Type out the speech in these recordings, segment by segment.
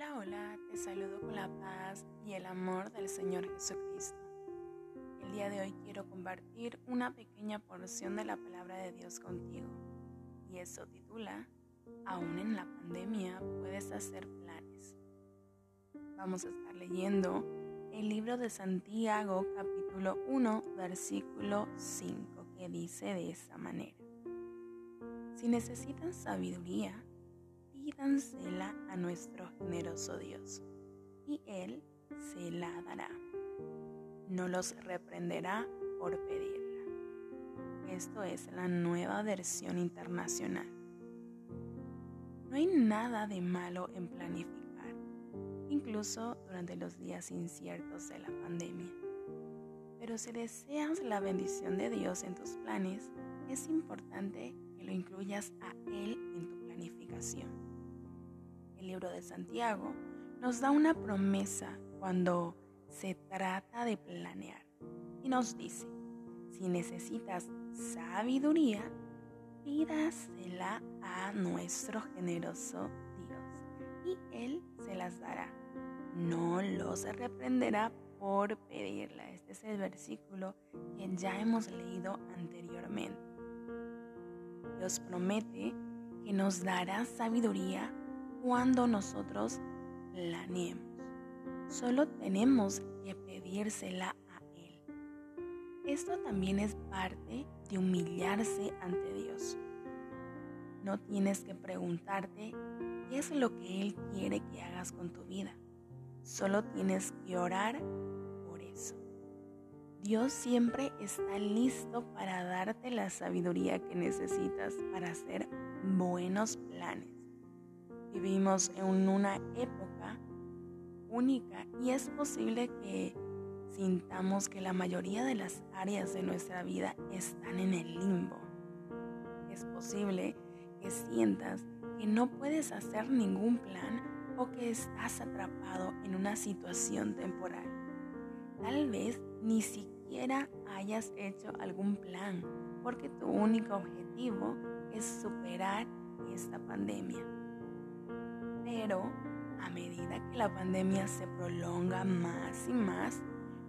Hola, hola, te saludo con la paz y el amor del Señor Jesucristo. El día de hoy quiero compartir una pequeña porción de la palabra de Dios contigo y eso titula Aún en la pandemia puedes hacer planes. Vamos a estar leyendo el libro de Santiago capítulo 1 versículo 5 que dice de esta manera. Si necesitan sabiduría, pídansela a nuestro generoso Dios, y Él se la dará. No los reprenderá por pedirla. Esto es la nueva versión internacional. No hay nada de malo en planificar, incluso durante los días inciertos de la pandemia. Pero si deseas la bendición de Dios en tus planes, es importante que lo incluyas a Él en tu planificación el libro de Santiago, nos da una promesa cuando se trata de planear. Y nos dice, si necesitas sabiduría, pídasela a nuestro generoso Dios y Él se las dará. No los reprenderá por pedirla. Este es el versículo que ya hemos leído anteriormente. Dios promete que nos dará sabiduría cuando nosotros planeemos. Solo tenemos que pedírsela a Él. Esto también es parte de humillarse ante Dios. No tienes que preguntarte qué es lo que Él quiere que hagas con tu vida. Solo tienes que orar por eso. Dios siempre está listo para darte la sabiduría que necesitas para hacer buenos planes. Vivimos en una época única y es posible que sintamos que la mayoría de las áreas de nuestra vida están en el limbo. Es posible que sientas que no puedes hacer ningún plan o que estás atrapado en una situación temporal. Tal vez ni siquiera hayas hecho algún plan porque tu único objetivo es superar esta pandemia. Pero a medida que la pandemia se prolonga más y más,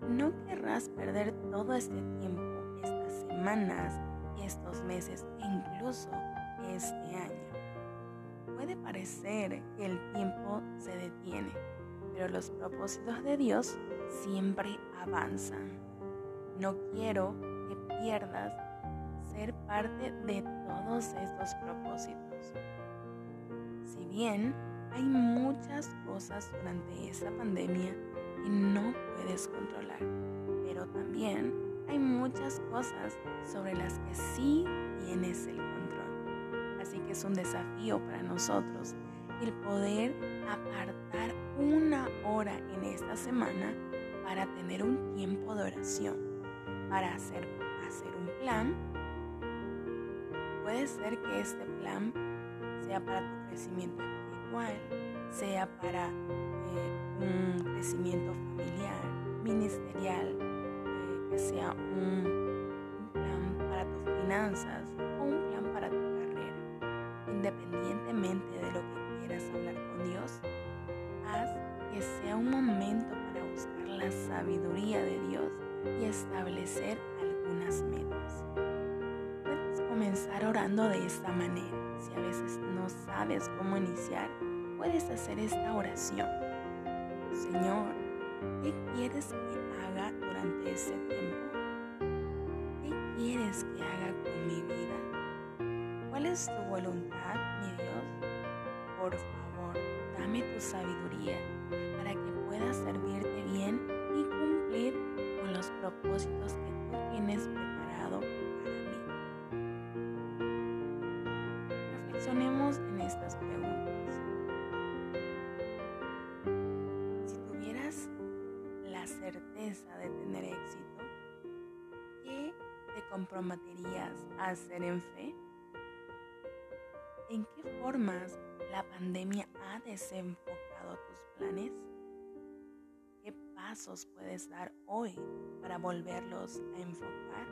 no querrás perder todo este tiempo, estas semanas, estos meses e incluso este año. Puede parecer que el tiempo se detiene, pero los propósitos de Dios siempre avanzan. No quiero que pierdas ser parte de todos estos propósitos. Si bien hay muchas cosas durante esta pandemia que no puedes controlar, pero también hay muchas cosas sobre las que sí tienes el control. Así que es un desafío para nosotros el poder apartar una hora en esta semana para tener un tiempo de oración, para hacer, hacer un plan. Puede ser que este plan sea para tu crecimiento sea para eh, un crecimiento familiar, ministerial, eh, que sea un, plan para tus finanzas o un plan para tu carrera. Independientemente de lo que quieras hablar con Dios, haz que sea un momento para buscar la sabiduría de Dios y establecer algunas metas. Puedes comenzar orando de esta manera. Si a veces no sabes cómo iniciar, puedes hacer esta oración. Señor, ¿qué quieres que haga durante ese tiempo? ¿Qué quieres que haga con mi vida? ¿Cuál es tu voluntad, mi Dios? Por favor, dame tu sabiduría para que pueda servirte bien y cumplir con los propósitos que tú tienes certeza de tener éxito, ¿qué te comprometerías a hacer en fe? ¿En qué formas la pandemia ha desenfocado tus planes? ¿Qué pasos puedes dar hoy para volverlos a enfocar?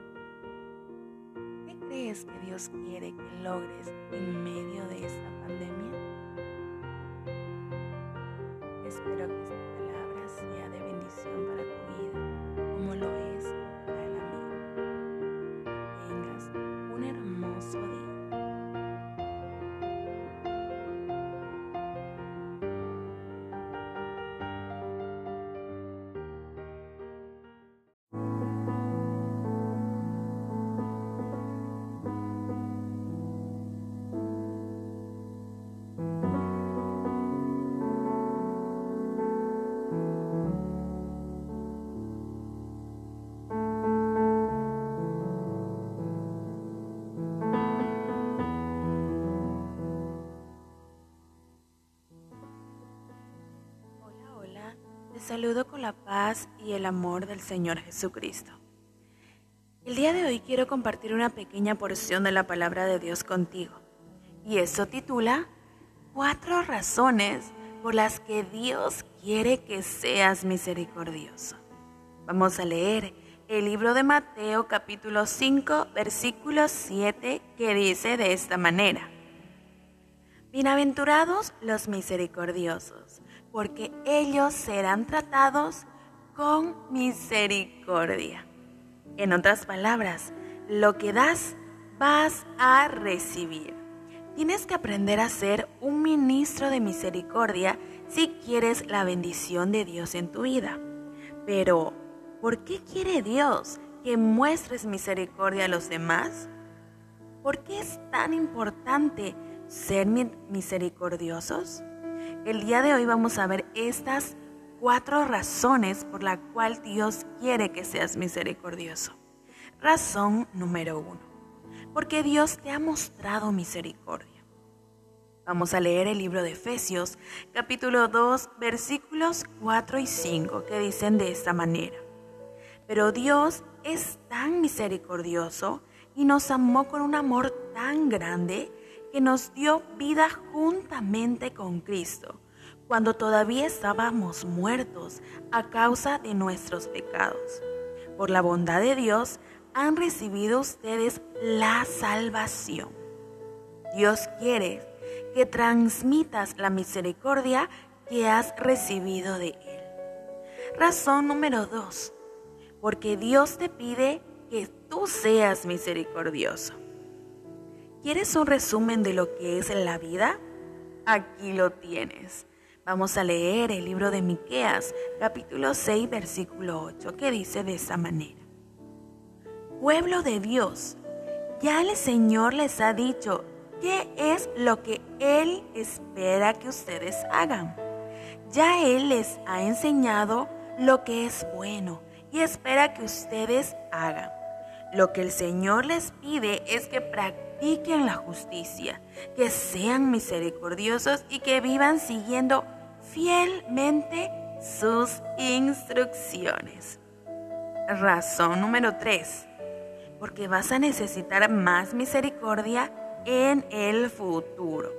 ¿Qué crees que Dios quiere que logres en medio de esta pandemia? Saludo con la paz y el amor del Señor Jesucristo. El día de hoy quiero compartir una pequeña porción de la palabra de Dios contigo. Y eso titula Cuatro razones por las que Dios quiere que seas misericordioso. Vamos a leer el libro de Mateo capítulo 5 versículo 7 que dice de esta manera. Bienaventurados los misericordiosos porque ellos serán tratados con misericordia. En otras palabras, lo que das, vas a recibir. Tienes que aprender a ser un ministro de misericordia si quieres la bendición de Dios en tu vida. Pero, ¿por qué quiere Dios que muestres misericordia a los demás? ¿Por qué es tan importante ser misericordiosos? El día de hoy vamos a ver estas cuatro razones por la cual Dios quiere que seas misericordioso. Razón número uno, porque Dios te ha mostrado misericordia. Vamos a leer el libro de Efesios, capítulo 2, versículos 4 y 5, que dicen de esta manera. Pero Dios es tan misericordioso y nos amó con un amor tan grande que nos dio vida juntamente con Cristo, cuando todavía estábamos muertos a causa de nuestros pecados. Por la bondad de Dios han recibido ustedes la salvación. Dios quiere que transmitas la misericordia que has recibido de Él. Razón número dos, porque Dios te pide que tú seas misericordioso. ¿Quieres un resumen de lo que es la vida? Aquí lo tienes. Vamos a leer el libro de Miqueas, capítulo 6, versículo 8, que dice de esa manera: Pueblo de Dios, ya el Señor les ha dicho qué es lo que Él espera que ustedes hagan. Ya Él les ha enseñado lo que es bueno y espera que ustedes hagan. Lo que el Señor les pide es que practiquen practiquen la justicia, que sean misericordiosos y que vivan siguiendo fielmente sus instrucciones. Razón número 3. Porque vas a necesitar más misericordia en el futuro.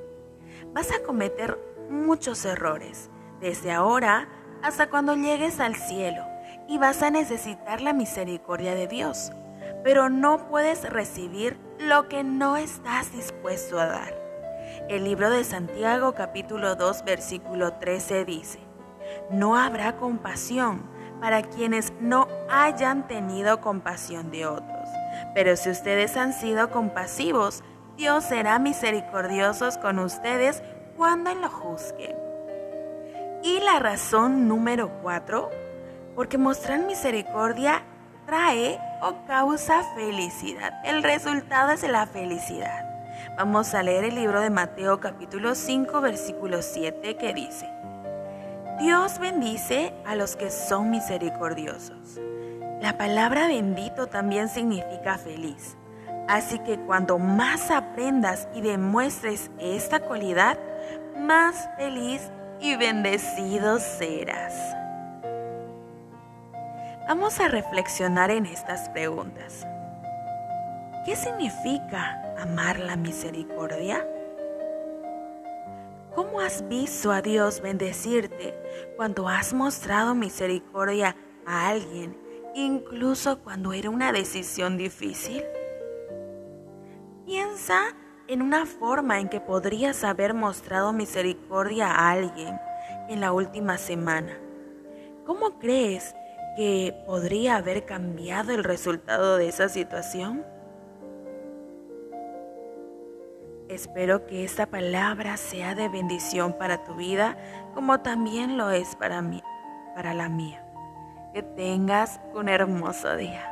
Vas a cometer muchos errores, desde ahora hasta cuando llegues al cielo, y vas a necesitar la misericordia de Dios pero no puedes recibir lo que no estás dispuesto a dar. El libro de Santiago capítulo 2 versículo 13 dice, no habrá compasión para quienes no hayan tenido compasión de otros. Pero si ustedes han sido compasivos, Dios será misericordioso con ustedes cuando lo juzguen. Y la razón número 4, porque mostrar misericordia trae o causa felicidad. El resultado es la felicidad. Vamos a leer el libro de Mateo capítulo 5 versículo 7 que dice, Dios bendice a los que son misericordiosos. La palabra bendito también significa feliz. Así que cuanto más aprendas y demuestres esta cualidad, más feliz y bendecido serás. Vamos a reflexionar en estas preguntas. ¿Qué significa amar la misericordia? ¿Cómo has visto a Dios bendecirte cuando has mostrado misericordia a alguien, incluso cuando era una decisión difícil? Piensa en una forma en que podrías haber mostrado misericordia a alguien en la última semana? ¿Cómo crees que podría haber cambiado el resultado de esa situación? Espero que esta palabra sea de bendición para tu vida como también lo es para mí, para la mía. Que tengas un hermoso día.